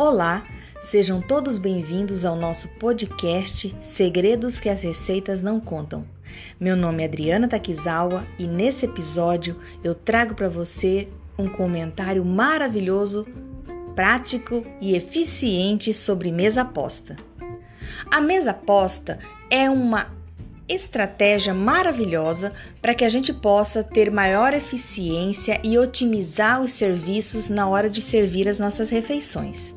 Olá, sejam todos bem-vindos ao nosso podcast Segredos que as Receitas Não Contam. Meu nome é Adriana Takizawa e nesse episódio eu trago para você um comentário maravilhoso, prático e eficiente sobre mesa posta. A mesa posta é uma estratégia maravilhosa para que a gente possa ter maior eficiência e otimizar os serviços na hora de servir as nossas refeições.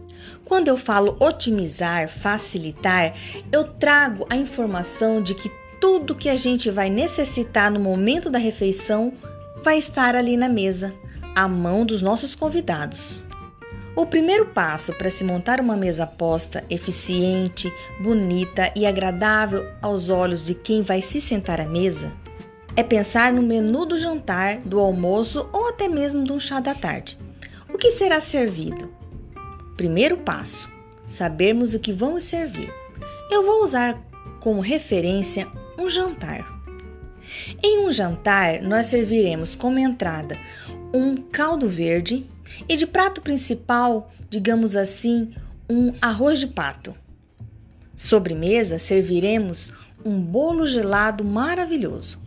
Quando eu falo otimizar, facilitar, eu trago a informação de que tudo que a gente vai necessitar no momento da refeição vai estar ali na mesa, à mão dos nossos convidados. O primeiro passo para se montar uma mesa posta eficiente, bonita e agradável aos olhos de quem vai se sentar à mesa é pensar no menu do jantar, do almoço ou até mesmo de um chá da tarde. O que será servido? Primeiro passo: sabermos o que vamos servir. Eu vou usar como referência um jantar. Em um jantar, nós serviremos como entrada um caldo verde e de prato principal, digamos assim, um arroz de pato. Sobremesa, serviremos um bolo gelado maravilhoso.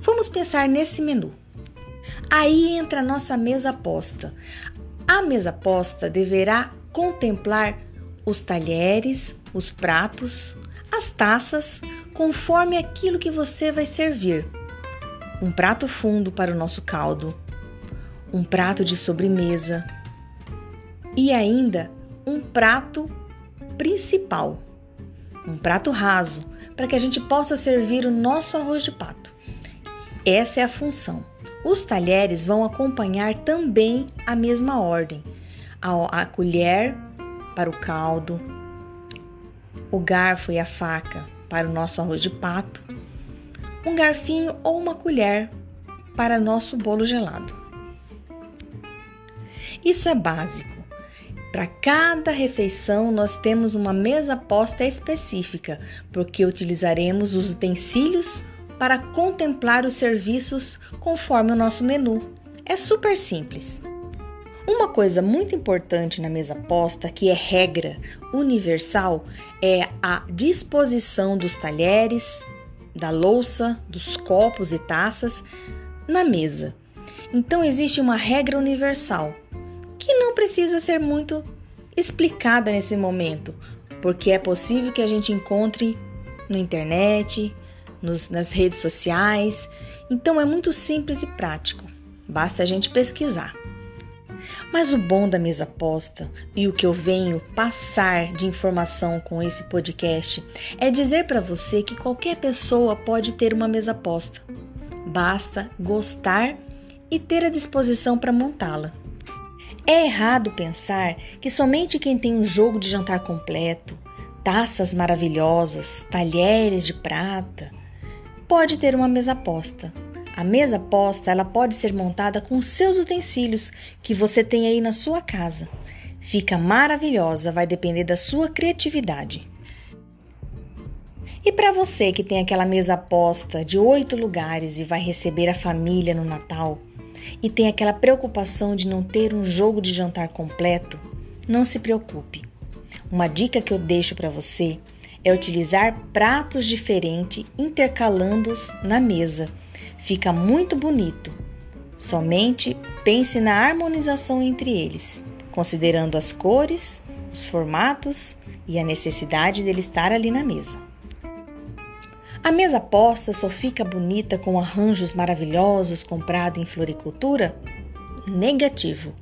Vamos pensar nesse menu. Aí entra a nossa mesa posta. A mesa posta deverá contemplar os talheres, os pratos, as taças, conforme aquilo que você vai servir. Um prato fundo para o nosso caldo, um prato de sobremesa e ainda um prato principal, um prato raso, para que a gente possa servir o nosso arroz de pato. Essa é a função. Os talheres vão acompanhar também a mesma ordem: a, a colher para o caldo, o garfo e a faca para o nosso arroz de pato, um garfinho ou uma colher para nosso bolo gelado. Isso é básico. Para cada refeição, nós temos uma mesa posta específica, porque utilizaremos os utensílios para contemplar os serviços conforme o nosso menu. É super simples. Uma coisa muito importante na mesa posta, que é regra universal, é a disposição dos talheres, da louça, dos copos e taças na mesa. Então existe uma regra universal que não precisa ser muito explicada nesse momento, porque é possível que a gente encontre na internet, nos, nas redes sociais. Então é muito simples e prático, basta a gente pesquisar. Mas o bom da mesa posta e o que eu venho passar de informação com esse podcast é dizer para você que qualquer pessoa pode ter uma mesa posta. Basta gostar e ter a disposição para montá-la. É errado pensar que somente quem tem um jogo de jantar completo, taças maravilhosas, talheres de prata, pode ter uma mesa posta. A mesa posta ela pode ser montada com seus utensílios que você tem aí na sua casa. Fica maravilhosa, vai depender da sua criatividade. E para você que tem aquela mesa posta de oito lugares e vai receber a família no Natal, e tem aquela preocupação de não ter um jogo de jantar completo, não se preocupe. Uma dica que eu deixo para você é utilizar pratos diferentes intercalando-os na mesa. Fica muito bonito. Somente pense na harmonização entre eles, considerando as cores, os formatos e a necessidade dele estar ali na mesa. A mesa posta só fica bonita com arranjos maravilhosos comprado em floricultura? Negativo.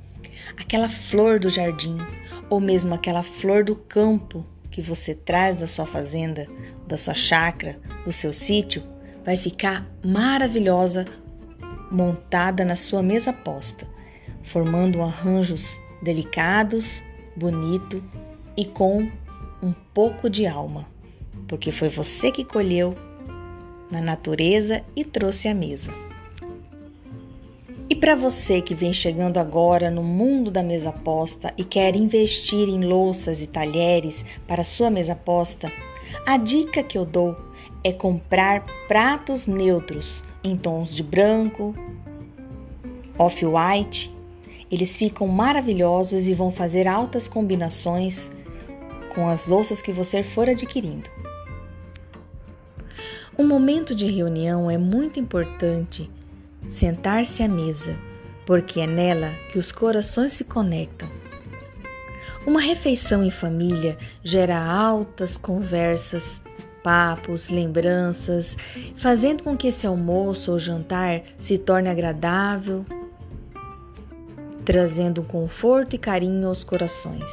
Aquela flor do jardim ou mesmo aquela flor do campo que você traz da sua fazenda, da sua chácara, do seu sítio, vai ficar maravilhosa montada na sua mesa posta, formando arranjos delicados, bonito e com um pouco de alma, porque foi você que colheu na natureza e trouxe à mesa. Para você que vem chegando agora no mundo da mesa posta e quer investir em louças e talheres para sua mesa posta, a dica que eu dou é comprar pratos neutros em tons de branco, off-white Eles ficam maravilhosos e vão fazer altas combinações com as louças que você for adquirindo. Um momento de reunião é muito importante sentar-se à mesa, porque é nela que os corações se conectam. Uma refeição em família gera altas conversas, papos, lembranças, fazendo com que esse almoço ou jantar se torne agradável, trazendo conforto e carinho aos corações.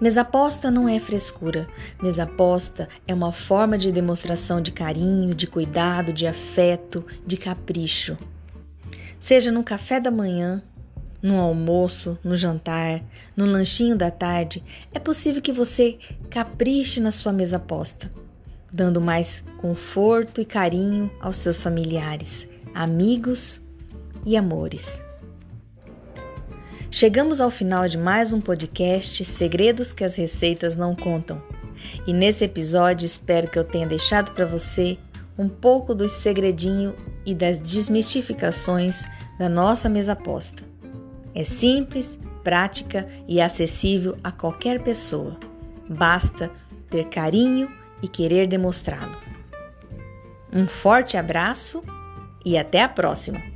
Mesa posta não é frescura. Mesa posta é uma forma de demonstração de carinho, de cuidado, de afeto, de capricho. Seja no café da manhã, no almoço, no jantar, no lanchinho da tarde, é possível que você capriche na sua mesa posta, dando mais conforto e carinho aos seus familiares, amigos e amores. Chegamos ao final de mais um podcast Segredos que as Receitas Não Contam. E nesse episódio espero que eu tenha deixado para você um pouco do segredinho e das desmistificações da nossa mesa posta. É simples, prática e acessível a qualquer pessoa. Basta ter carinho e querer demonstrá-lo. Um forte abraço e até a próxima!